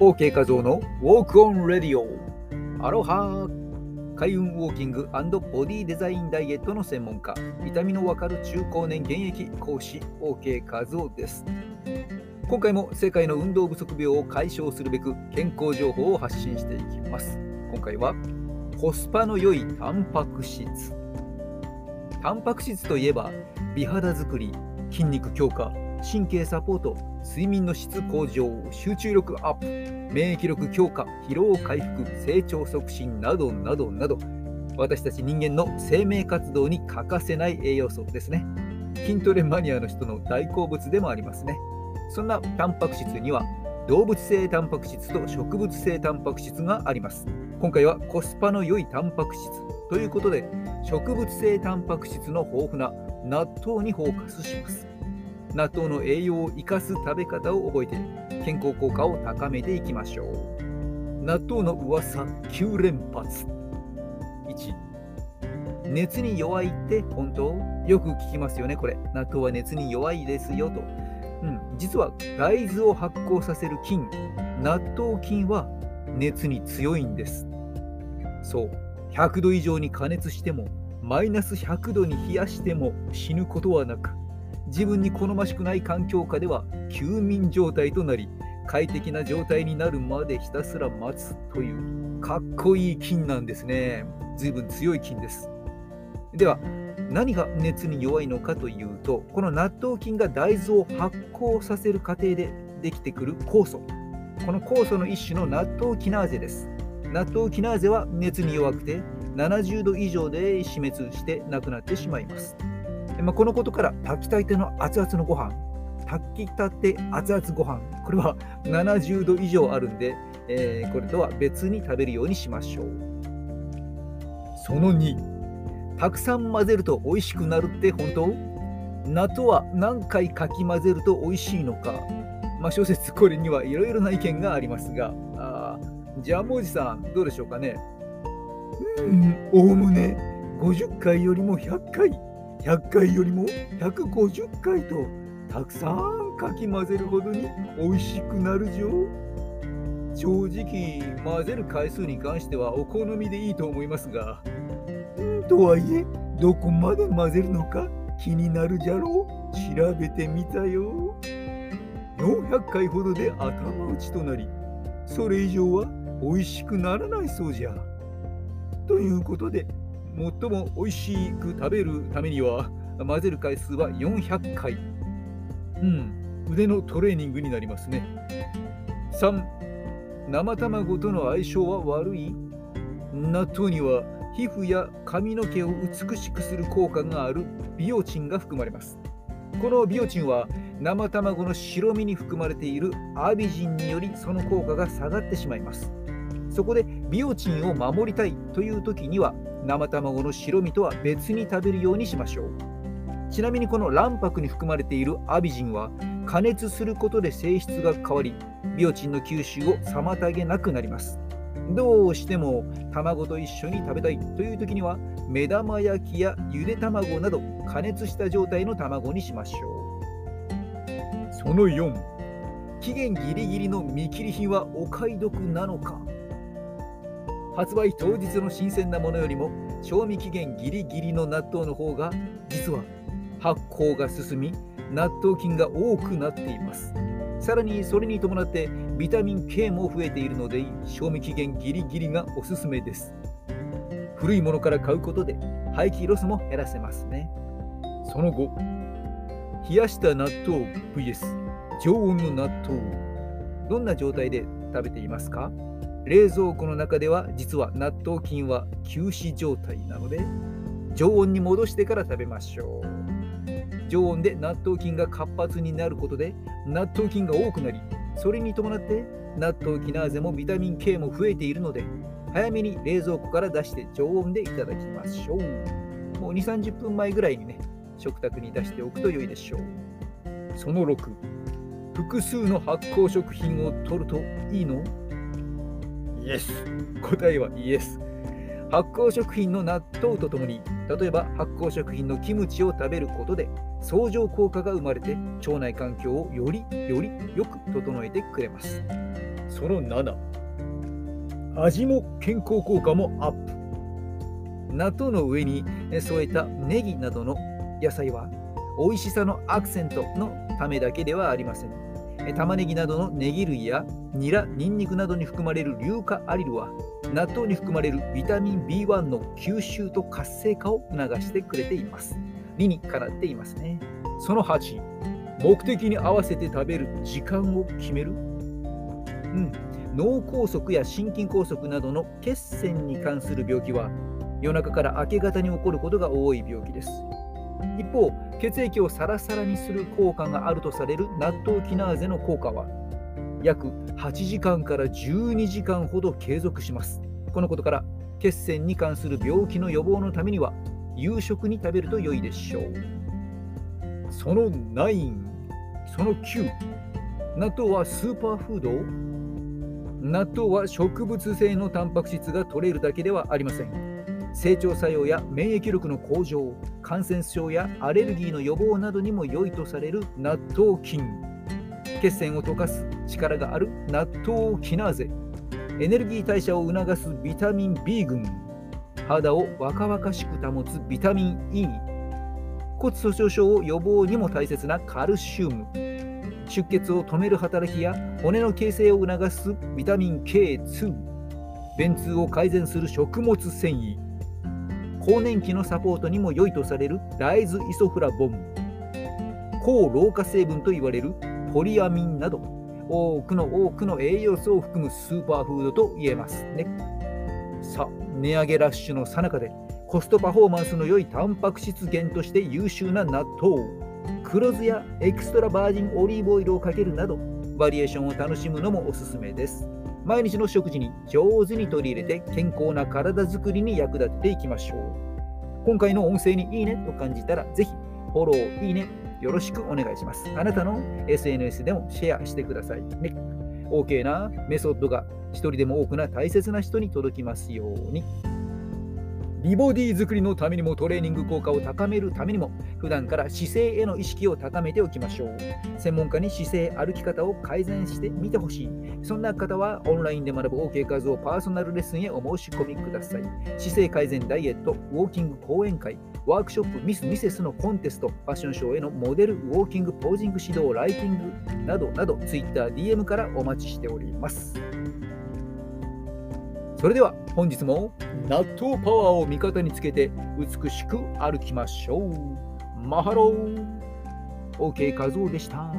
OK 画像の？ウォークオンレディオアロハ。開運ウォーキングボディデザインダイエットの専門家。痛みのわかる中高年現役講師。OK 画像です。今回も世界の運動不足病を解消するべく健康情報を発信していきます。今回はコスパの良いタンパク質。タンパク質といえば美肌作り筋肉強化。神経サポート睡眠の質向上集中力アップ免疫力強化疲労回復成長促進などなどなど私たち人間の生命活動に欠かせない栄養素ですね。筋トレマニアの人の大好物でもありますね。そんなタンパク質には動物性タンパク質と植物性タンパク質があります。今回はコスパの良いタンパク質ということで植物性タンパク質の豊富な納豆にフォーカスします。納豆の栄養を生かす食べ方を覚えて健康効果を高めていきましょう。納豆の噂9連発。1熱に弱いって本当？よく聞きますよねこれ。納豆は熱に弱いですよと、うん、実は大豆を発酵させる菌納豆菌は熱に強いんです。そう。100度以上に加熱してもマイナス100度に冷やしても死ぬことはなく自分に好ましくない環境下では休眠状態となり快適な状態になるまでひたすら待つというかっこいい菌なんですね。随分強い菌です。では何が熱に弱いのかというとこの納豆菌が大豆を発酵させる過程でできてくる酵素。この酵素の一種の納豆キナーゼです。納豆キナーゼは熱に弱くて70度以上で死滅してなくなってしまいます。まあ、このことから炊きたての熱々のご飯。炊きたて熱々ご飯。これは70度以上あるんで、えー、これとは別に食べるようにしましょう。その2たくさん混ぜると美味しくなるって本当？納豆は何回かき混ぜると美味しいのか、まあ、諸説これにはいろいろな意見がありますが。あジャムおじさんどうでしょうかね？うんおおむね。50回よりも100回。100回よりも150回とたくさんかき混ぜるほどに美味しくなるじょ正直混ぜる回数に関してはお好みでいいと思いますが。んとはいえどこまで混ぜるのか気になるじゃろう。調べてみたよ。400回ほどで頭打ちとなりそれ以上は美味しくならないそうじゃ。ということで最も美味しく食べるためには混ぜる回数は400回。うん、腕のトレーニングになりますね。3、生卵との相性は悪い？納豆には皮膚や髪の毛を美しくする効果があるビオチンが含まれます。このビオチンは生卵の白身に含まれているアビジンによりその効果が下がってしまいます。そこでビオチンを守りたいという時には生卵の白身とは別に食べるようにしましょう。ちなみにこの卵白に含まれているアビジンは加熱することで性質が変わりビオチンの吸収を妨げなくなります。どうしても卵と一緒に食べたいという時には目玉焼きやゆで卵など加熱した状態の卵にしましょう。その4期限ギリギリの見切り品はお買い得なのか？発売当日の新鮮なものよりも賞味期限ギリギリの納豆の方が実は発酵が進み納豆菌が多くなっています。さらにそれに伴ってビタミン K も増えているので賞味期限ギリギリがおすすめです。古いものから買うことで廃棄ロスも減らせますね。その後冷やした納豆 VS 常温の納豆どんな状態で食べていますか？冷蔵庫の中では実は納豆菌は休止状態なので常温に戻してから食べましょう。常温で納豆菌が活発になることで納豆菌が多くなりそれに伴って納豆キナーゼもビタミン K も増えているので早めに冷蔵庫から出して常温でいただきましょう。もう2 3 0分前ぐらいにね食卓に出しておくと良いでしょう。その6複数の発酵食品を取るといいの？イエス答えはイエス。発酵食品の納豆とともに例えば発酵食品のキムチを食べることで相乗効果が生まれて腸内環境をよりよりよく整えてくれます。その7味も健康効果もアップ。納豆の上に添えたネギなどの野菜は美味しさのアクセントのためだけではありません。玉ねぎなどのネギ類やニラ、ニンニクなどに含まれる硫化アリルは納豆に含まれるビタミン B1 の吸収と活性化を促してくれています。理にかなっていますね。その8目的に合わせて食べる時間を決める。うん。脳梗塞や心筋梗塞などの血栓に関する病気は夜中から明け方に起こることが多い病気です。一方、血液をサラサラにする効果があるとされる納豆キナーゼの効果は約8時間から12時間ほど継続します。このことから血栓に関する病気の予防のためには夕食に食べると良いでしょう。その9、その9、納豆はスーパーフード納豆は植物性のタンパク質が取れるだけではありません。成長作用や免疫力の向上、感染症やアレルギーの予防などにも良いとされる納豆菌。血栓を溶かす力がある納豆キナーゼ。エネルギー代謝を促すビタミン B 群。肌を若々しく保つビタミン E。骨粗しょう症を予防にも大切なカルシウム。出血を止める働きや骨の形成を促すビタミン K2。便通を改善する食物繊維。更年期のサポートにも良いとされる大豆イソフラボン抗老化成分と言われるポリアミンなど。多くの多くの栄養素を含むスーパーフードと言えます。ね。さあ値上げラッシュの最中でコストパフォーマンスの良いタンパク質源として優秀な納豆。黒酢やエクストラバージンオリーブオイルをかけるなどバリエーションを楽しむのもおすすめです。毎日の食事に上手に取り入れて健康な体づくりに役立てていきましょう。今回の音声にいいねと感じたら、ぜひフォロー、いいね、よろしくお願いします。あなたの SNS でもシェアしてくださいね。OK なメソッドが一人でも多くな大切な人に届きますように。美ボディ作りのためにもトレーニング効果を高めるためにも普段から姿勢への意識を高めておきましょう。専門家に姿勢歩き方を改善してみてほしい。そんな方はオンラインで学ぶ OK 画像パーソナルレッスンへお申し込みください。姿勢改善ダイエットウォーキング講演会ワークショップミス・ミセスのコンテストファッションショーへのモデルウォーキングポージング指導ライティングなどなど Twitter、DM からお待ちしております。それでは本日も納豆パワーを味方につけて美しく歩きましょう。マハロー OK 画像でした。